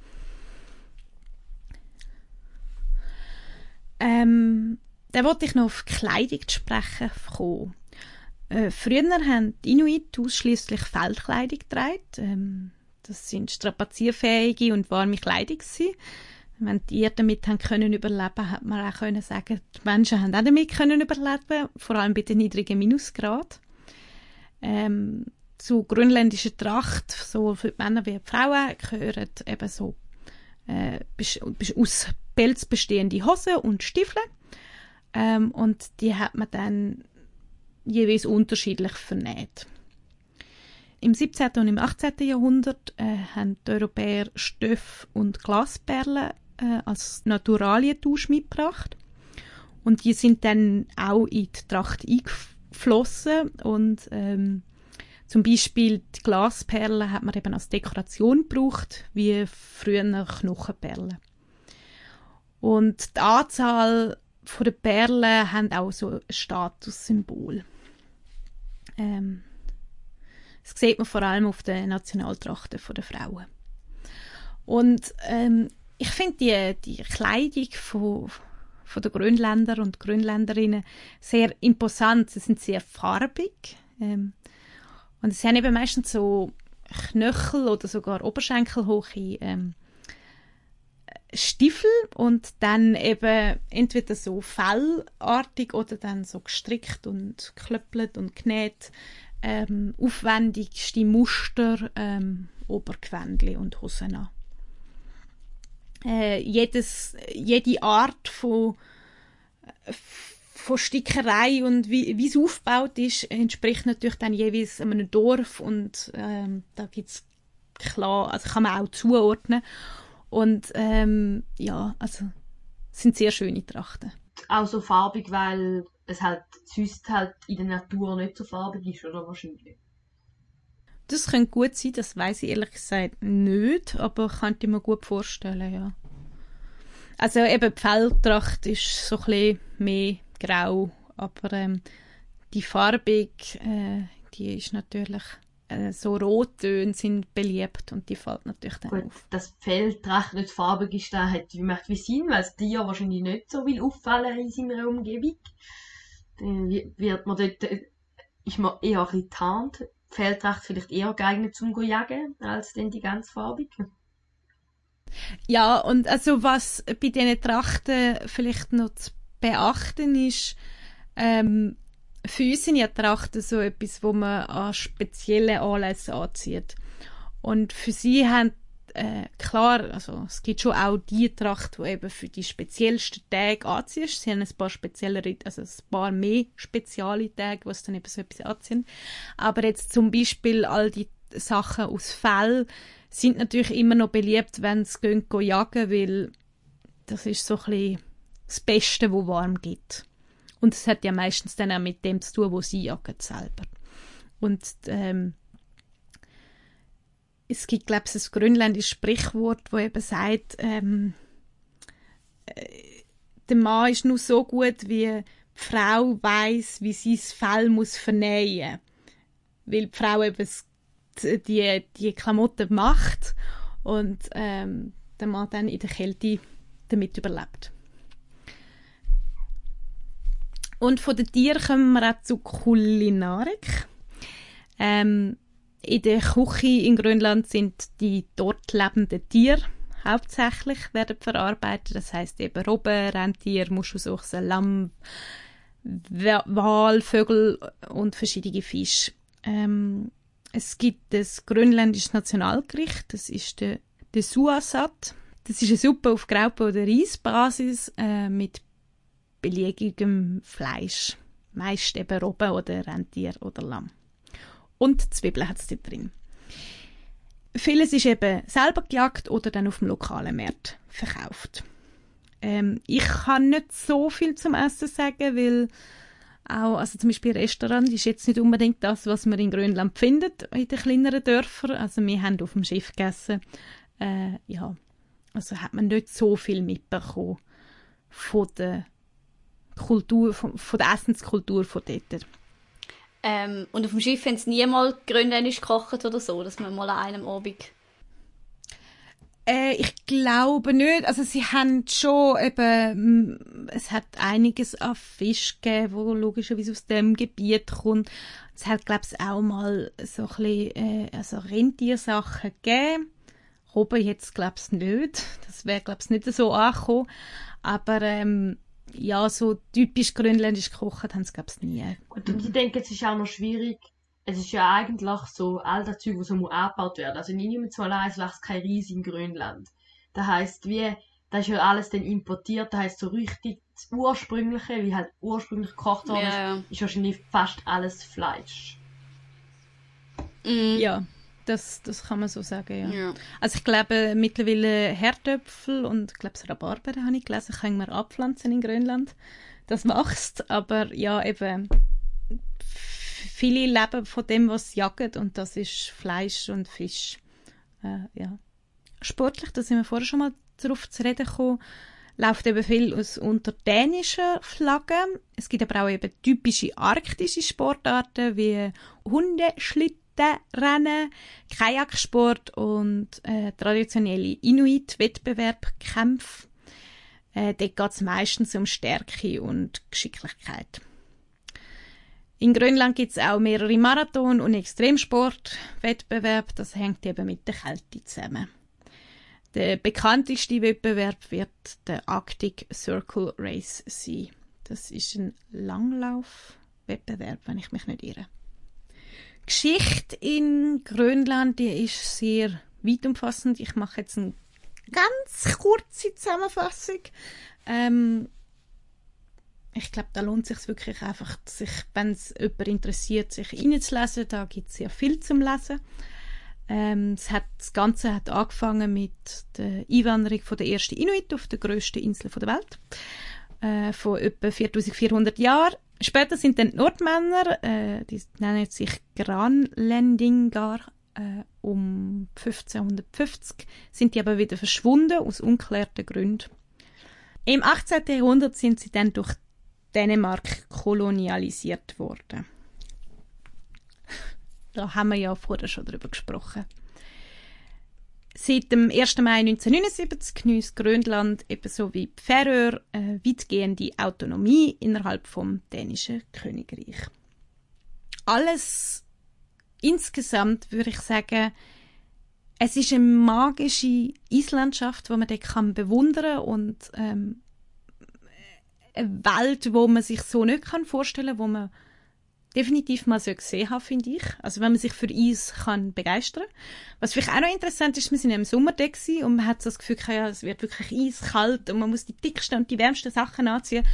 S3: Ähm, dann wollte ich noch auf Kleidung zu sprechen kommen. Äh, früher haben die Inuit ausschließlich Feldkleidung getragen. Ähm, das sind strapazierfähige und warme Kleidung gewesen. Wenn die damit haben können überleben, hat man auch können sagen, die Menschen haben auch damit können überleben, vor allem bei den niedrigen Minusgrad. Ähm, zu grönländischer Tracht, sowohl für die Männer wie die Frauen, gehören eben so äh, aus Pelz bestehende Hosen und Stiefel. Ähm, und die hat man dann jeweils unterschiedlich vernäht. Im 17. und im 18. Jahrhundert äh, haben die Europäer Stoff und Glasperlen äh, als Naturalientausch mitgebracht. Und die sind dann auch in die Tracht eingeflossen und ähm, zum Beispiel die Glasperlen hat man eben als Dekoration gebraucht, wie früher Knochenperlen. Und die Anzahl der Perlen haben auch so ein Statussymbol. Ähm, das sieht man vor allem auf den Nationaltrachten der Frauen. Und ähm, ich finde die, die Kleidung von, von der Grönländer und Grönländerinnen sehr imposant. Sie sind sehr farbig. Ähm, und sie haben eben meistens so Knöchel oder sogar oberschenkelhohe ähm, Stiefel und dann eben entweder so fellartig oder dann so gestrickt und geklöppelt und genäht ähm, aufwendigste Muster ähm, Obergewändli und Hosen an. Äh, jedes, jede Art von, von Stickerei und wie, wie es aufgebaut ist, entspricht natürlich dann jeweils einem Dorf und ähm, da gibt's klar, also kann man auch zuordnen und ähm, ja, also sind sehr schöne Trachten.
S2: Auch so farbig, weil es halt sonst halt in der Natur nicht so farbig ist, oder wahrscheinlich?
S3: Das könnte gut sein, das weiß ich ehrlich gesagt nicht, aber könnte ich mir gut vorstellen, ja. Also eben die Feldtracht ist so ein bisschen mehr grau, aber ähm, die Farbig, äh, die ist natürlich äh, so Rottöne sind beliebt und die fällt natürlich dann
S2: Gut,
S3: auf.
S2: dass Feldtracht nicht farbig ist, da hat wie macht wie Sinn, weil es dir wahrscheinlich nicht so will auffallen in seiner Umgebung. Dann wird man dort, äh, ist man eher ein bisschen tarnt Feldtracht vielleicht eher geeignet zum Jagen, als denn die ganz farbig.
S3: Ja, und also was bei diesen Trachten vielleicht noch zu beachten ist, ähm, für uns sind ja Trachten so etwas, wo man an speziellen Anlässen anzieht. Und für sie haben äh, klar, also es gibt schon auch die Tracht, die eben für die speziellsten Tage anziehst. Sie haben ein paar speziellere, also ein paar mehr spezielle Tage, was dann eben so etwas anziehen. Aber jetzt zum Beispiel all die Sachen aus Fell sind natürlich immer noch beliebt, wenn sie gehen, gehen jagen, weil das ist so ein bisschen das Beste, wo warm gibt. Und es hat ja meistens dann auch mit dem zu tun, wo sie jagen selber. Und ähm, es gibt, glaube ich, ein grönländisches Sprichwort, wo eben sagt, ähm, äh, der Mann ist nur so gut, wie die Frau weiß, wie sie das Fell muss vernähen, weil die Frau eben die die Klamotten macht und ähm, der Mann dann in der Kälte damit überlebt. Und von den Tieren kommen wir auch zu Kulinarik. Ähm, in der Küche in Grönland sind die dort lebenden Tiere hauptsächlich werden verarbeitet. Das heißt eben Robben, Rentier, Muschelsuchsen, Lamm, Wal, Vögel und verschiedene Fische. Ähm, es gibt das grönländische Nationalgericht, das ist der, der Suasat. Das ist eine Suppe auf Graupe- oder Reisbasis äh, mit belegigem Fleisch. Meist eben Robben oder Rentier oder Lamm. Und Zwiebeln hat es drin. Vieles ist eben selber gejagt oder dann auf dem lokalen Markt verkauft. Ähm, ich kann nicht so viel zum Essen sagen, weil auch, also zum Beispiel Restaurant ist jetzt nicht unbedingt das, was man in Grönland findet, in den kleineren Dörfern. Also wir haben auf dem Schiff gegessen. Äh, ja, also hat man nicht so viel mitbekommen von der Kultur, von, von der Essenskultur von dort.
S4: Ähm, und auf dem Schiff haben sie niemals grönländisch gekocht oder so, dass man mal an einem Abend...
S3: Äh, ich glaube nicht. Also sie haben schon eben, es hat einiges an Fisch gegeben, wo logischerweise aus dem Gebiet kommt. Es hat, glaube ich, auch mal so ein bisschen, äh, also Rentiersachen gegeben. Robben jetzt, glaube ich, nicht. Das wäre, glaube ich, nicht so angekommen. Aber ähm, ja, so typisch grönländisch gekocht haben sie, glaube ich, nie.
S2: Und ich denke, es ist auch noch schwierig. Es ist ja eigentlich so all das Zeug, was so muss angebaut werden. Also niemand zu allein wächst kein Reis in Grönland. Das heisst, wie, das ist ja alles dann importiert. Das heisst, so richtig das Ursprüngliche, wie halt ursprünglich gekocht worden
S4: Ja, ja.
S2: ist, ist wahrscheinlich fast alles Fleisch.
S4: Mm,
S3: Ja, das, das kann man so sagen, ja.
S4: ja.
S3: Also ich glaube mittlerweile Herdöpfel und ich glaube Rhabarber habe ich gelesen, können wir abpflanzen in Grönland. Das wächst, aber ja eben viele leben von dem, was sie jagen und das ist Fleisch und Fisch. Äh, ja. Sportlich, da sind wir vorher schon mal darauf zu reden gekommen, läuft eben viel aus unter dänischen Flaggen. Es gibt aber auch eben typische arktische Sportarten wie Hundeschlittenrennen, Kajaksport und äh, traditionelle Inuit-Wettbewerbkämpfe. Äh, dort geht es meistens um Stärke und Geschicklichkeit. In Grönland gibt es auch mehrere Marathon- und Extremsportwettbewerbe. Das hängt eben mit der Kälte zusammen. Der bekannteste Wettbewerb wird der Arctic Circle Race sein. Das ist ein Langlaufwettbewerb, wenn ich mich nicht irre. Geschichte in Grönland, die ist sehr weit umfassend. Ich mache jetzt eine ganz kurze Zusammenfassung. Ähm, ich glaube, da lohnt es sich wirklich einfach, sich, wenn es jemand interessiert, sich reinzulesen. Da gibt es sehr viel zum Lesen. Ähm, es hat, das Ganze hat angefangen mit der Einwanderung von der ersten Inuit auf der grössten Insel der Welt äh, von etwa 4400 Jahren. Später sind dann die Nordmänner, äh, die nennen sich Granlendingar, äh, um 1550 sind die aber wieder verschwunden aus unklärten Gründen. Im 18. Jahrhundert sind sie dann durch Dänemark kolonialisiert worden. Da haben wir ja vorher schon drüber gesprochen. Seit dem 1. Mai 1979 genießt Grönland ebenso wie Färöer äh, weitgehende Autonomie innerhalb vom dänischen Königreich. Alles insgesamt würde ich sagen, es ist eine magische Eislandschaft, die man dort kann bewundern und ähm, eine Welt, wo man sich so nicht kann vorstellen, wo man definitiv mal so gesehen haben, finde ich. Also wenn man sich für Eis kann begeistern. Was vielleicht auch noch interessant ist, wir sind im Sommer da und man hat so das Gefühl, ja, es wird wirklich eiskalt und man muss die dicksten und die wärmsten Sachen anziehen.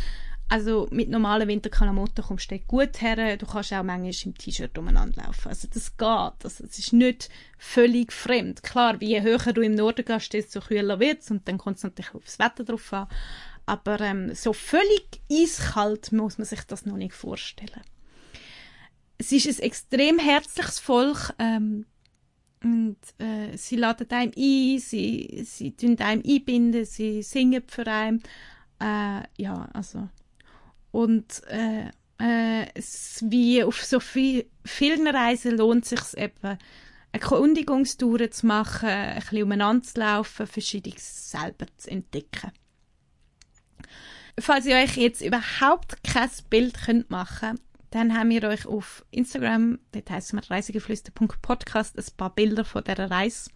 S3: Also mit normalen Winterklamotten kommst du gut her. Du kannst auch manchmal im T-Shirt umeinander laufen. Also das geht. Also es ist nicht völlig fremd. Klar, je höher du im Norden gehst, desto kühler wird es und dann kommt es natürlich aufs Wetter drauf an. Aber ähm, so völlig eiskalt muss man sich das noch nicht vorstellen. Es ist ein extrem herzliches Volk. Ähm, und äh, sie laden einem ein, sie, sie tun einem einbinden, sie singen für einen. Äh, ja, also. Und äh, äh, es, wie auf so viel, vielen Reisen lohnt es sich eben, eine Erkundigungstour zu machen, ein bisschen umeinander zu laufen, Verschiedenes selber zu entdecken. Falls ihr euch jetzt überhaupt kein Bild könnt machen dann haben wir euch auf Instagram, dort heisst es reisegeflüster.podcast, ein paar Bilder von dieser Reise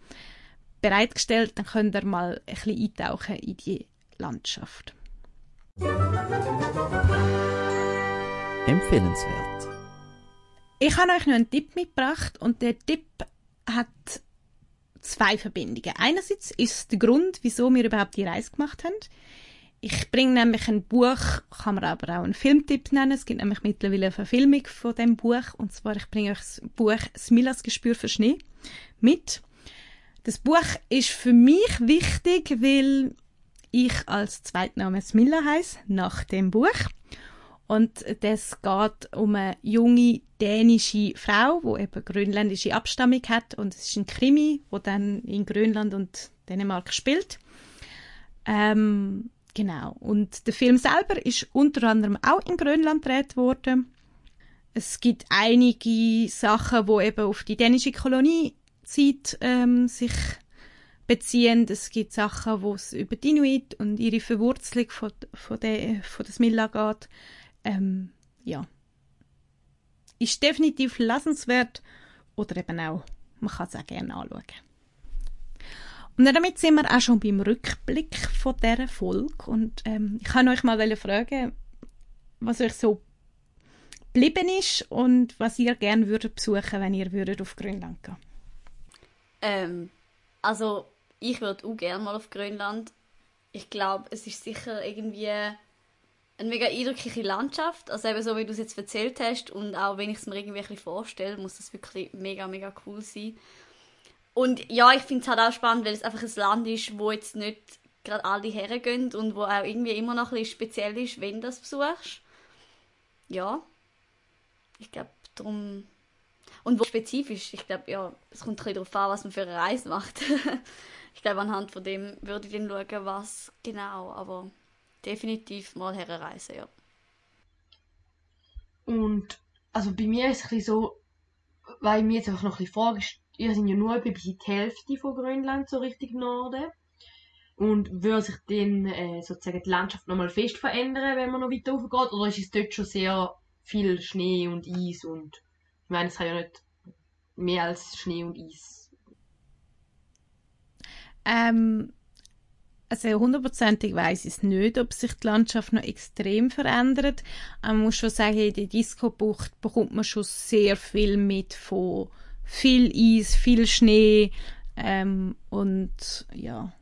S3: bereitgestellt. Dann könnt ihr mal ein bisschen eintauchen in die Landschaft.
S1: Empfehlenswert.
S3: Ich habe euch noch einen Tipp mitgebracht und der Tipp hat zwei Verbindungen. Einerseits ist der Grund, wieso wir überhaupt die Reise gemacht haben. Ich bringe nämlich ein Buch, kann man aber auch einen Filmtipp nennen. Es gibt nämlich mittlerweile eine Verfilmung von dem Buch. Und zwar, ich bringe euch das Buch Smilas Gespür für Schnee mit. Das Buch ist für mich wichtig, weil ich als Zweitname Smilla heiße, nach dem Buch. Und das geht um eine junge dänische Frau, die eben grönländische Abstammung hat. Und es ist ein Krimi, wo dann in Grönland und Dänemark spielt. Ähm, genau. Und der Film selber ist unter anderem auch in Grönland gedreht worden. Es gibt einige Sachen, wo eben auf die dänische Koloniezeit ähm, sich beziehen. Es gibt Sachen, wo es über die Inuit und ihre Verwurzelung von, von, der, von der Smilla geht. Ähm, ja. Ist definitiv lesenswert oder eben auch, man kann es auch gerne anschauen. Und damit sind wir auch schon beim Rückblick von dieser Folge. Und ähm, ich kann euch mal fragen, was euch so geblieben ist und was ihr gerne würdet besuchen, wenn ihr würdet auf Grönland gehen.
S4: Ähm, also ich würde auch gerne mal auf Grönland. Ich glaube, es ist sicher irgendwie eine mega eindrückliche Landschaft. Also eben so, wie du es jetzt erzählt hast und auch wenn ich es mir irgendwie vorstelle, muss das wirklich mega, mega cool sein. Und ja, ich finde es halt auch spannend, weil es einfach ein Land ist, wo jetzt nicht gerade alle hergehen und wo auch irgendwie immer noch ein bisschen speziell ist, wenn du das besuchst. Ja. Ich glaube, darum... Und wo spezifisch, ich glaube, ja, es kommt ein bisschen darauf an, was man für eine Reise macht. ich glaube, anhand von dem würde ich dann schauen, was genau, aber definitiv mal herreisen, ja.
S2: Und also bei mir ist es ein bisschen so, weil ich mir jetzt einfach noch ein bisschen frage, ihr seid ja nur etwa die Hälfte von Grönland, so richtig Norden. Und würde sich dann äh, sozusagen die Landschaft nochmal fest verändern, wenn man noch weiter rauf geht? Oder ist es dort schon sehr viel Schnee und Eis und ich meine, es kann ja nicht mehr als Schnee und Eis.
S3: Ähm, also hundertprozentig weiß ich es nicht, ob sich die Landschaft noch extrem verändert. Man muss schon sagen, in der Disco-Bucht bekommt man schon sehr viel mit von viel Eis, viel Schnee ähm, und ja.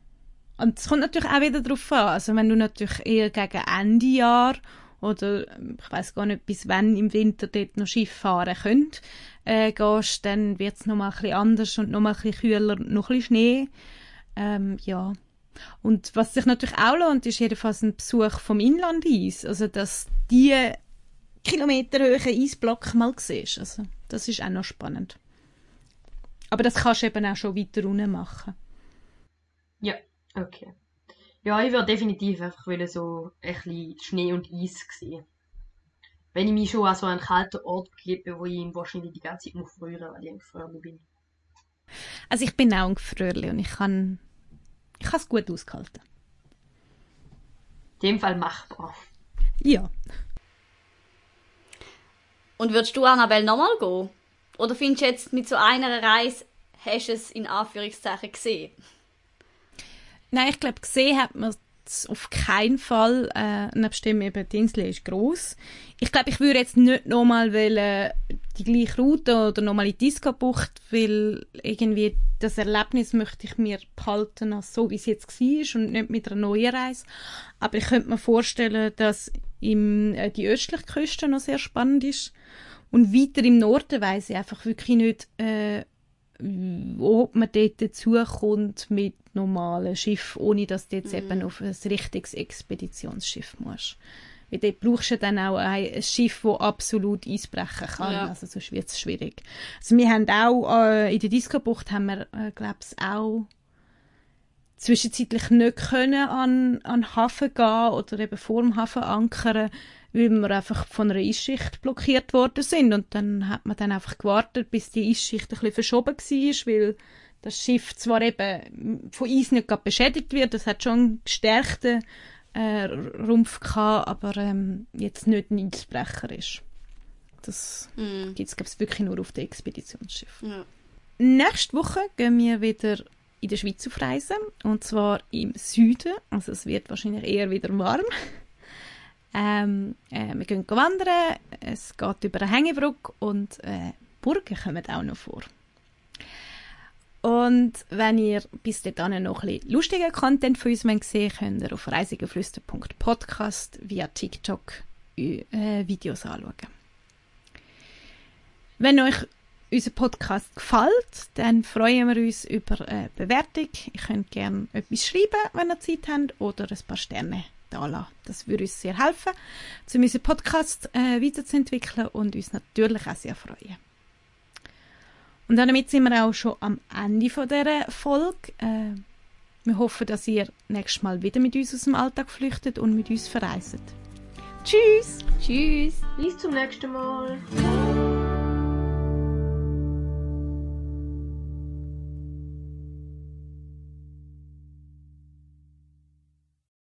S3: Und es kommt natürlich auch wieder darauf an. Also wenn du natürlich eher gegen Ende Jahr oder ich weiß gar nicht, bis wann im Winter dort noch Schiff fahren könnt, äh, gehst, dann wird es nochmal ein bisschen anders und nochmal ein bisschen kühler, noch ein bisschen Schnee. Ähm, ja. Und was sich natürlich auch lohnt, ist jedenfalls ein Besuch vom Inlandeis. Also, dass die kilometerhöhen Eisblöcke mal siehst. Also, das ist auch noch spannend. Aber das kannst du eben auch schon weiter unten machen.
S2: Ja, okay. Ja, ich würde definitiv einfach so ein bisschen Schnee und Eis sehen. Wenn ich mich schon an so einen kalten Ort begebe, wo ich ihn wahrscheinlich die ganze Zeit muss frieren, weil ich ein Gefrierli bin.
S3: Also ich bin auch ein Gefrierli und ich kann ich kann es gut aushalten.
S2: In dem Fall machbar.
S3: Ja.
S4: Und würdest du, Annabelle, nochmal gehen? Oder findest du jetzt mit so einer Reise, hast du es in Anführungszeichen gesehen?
S3: Nein, ich glaube, gesehen hat man es auf keinen Fall. Äh, nebst dem eben, die Insel ist gross. Ich glaube, ich würde jetzt nicht nochmal die gleiche Route oder nochmal in die Disco-Bucht, weil irgendwie das Erlebnis möchte ich mir behalten, als so wie es jetzt war und nicht mit einer neuen Reise. Aber ich könnte mir vorstellen, dass im, äh, die östliche Küste noch sehr spannend ist. Und weiter im Norden weiss ich einfach wirklich nicht, äh, ob man dort dazukommt mit normalen Schiff, ohne dass du jetzt mhm. eben auf ein richtiges Expeditionsschiff musst. Weil dort brauchst du dann auch ein, Schiff, das absolut eisbrechen kann. Ja. Also sonst wird es schwierig. Also wir haben auch, äh, in der Disco-Bucht haben wir, äh, glaube ich, auch zwischenzeitlich nicht können an, an Hafen gehen oder eben vor dem Hafen ankern, weil wir einfach von einer Eisschicht blockiert worden sind. Und dann hat man dann einfach gewartet, bis die Eisschicht ein bisschen verschoben war, weil das Schiff zwar eben von Eis nicht gerade beschädigt wird, das hat schon einen gestärkten äh, Rumpf gehabt, aber ähm, jetzt nicht ein Eisbrecher ist. Das mm. gibt es, wirklich nur auf den Expeditionsschiffen. Ja. Nächste Woche gehen wir wieder in der Schweiz auf Reisen, und zwar im Süden, also es wird wahrscheinlich eher wieder warm. Ähm, äh, wir gehen wandern, es geht über eine Hängebrücke und äh, Burgen kommen auch noch vor. Und wenn ihr bis dahin noch ein bisschen lustigen Content von uns sehen könnt ihr auf reisigeflüster.podcast via TikTok äh, Videos anschauen. Wenn euch unser Podcast gefällt, dann freuen wir uns über eine Bewertung. Ihr könnt gerne etwas schreiben, wenn ihr Zeit habt, oder ein paar Sterne da lassen. Das würde uns sehr helfen, um unseren Podcast äh, weiterzuentwickeln und uns natürlich auch sehr freuen. Und damit sind wir auch schon am Ende von dieser Folge. Äh, wir hoffen, dass ihr nächstes Mal wieder mit uns aus dem Alltag flüchtet und mit uns verreist. Tschüss!
S4: Tschüss!
S2: Bis zum nächsten Mal.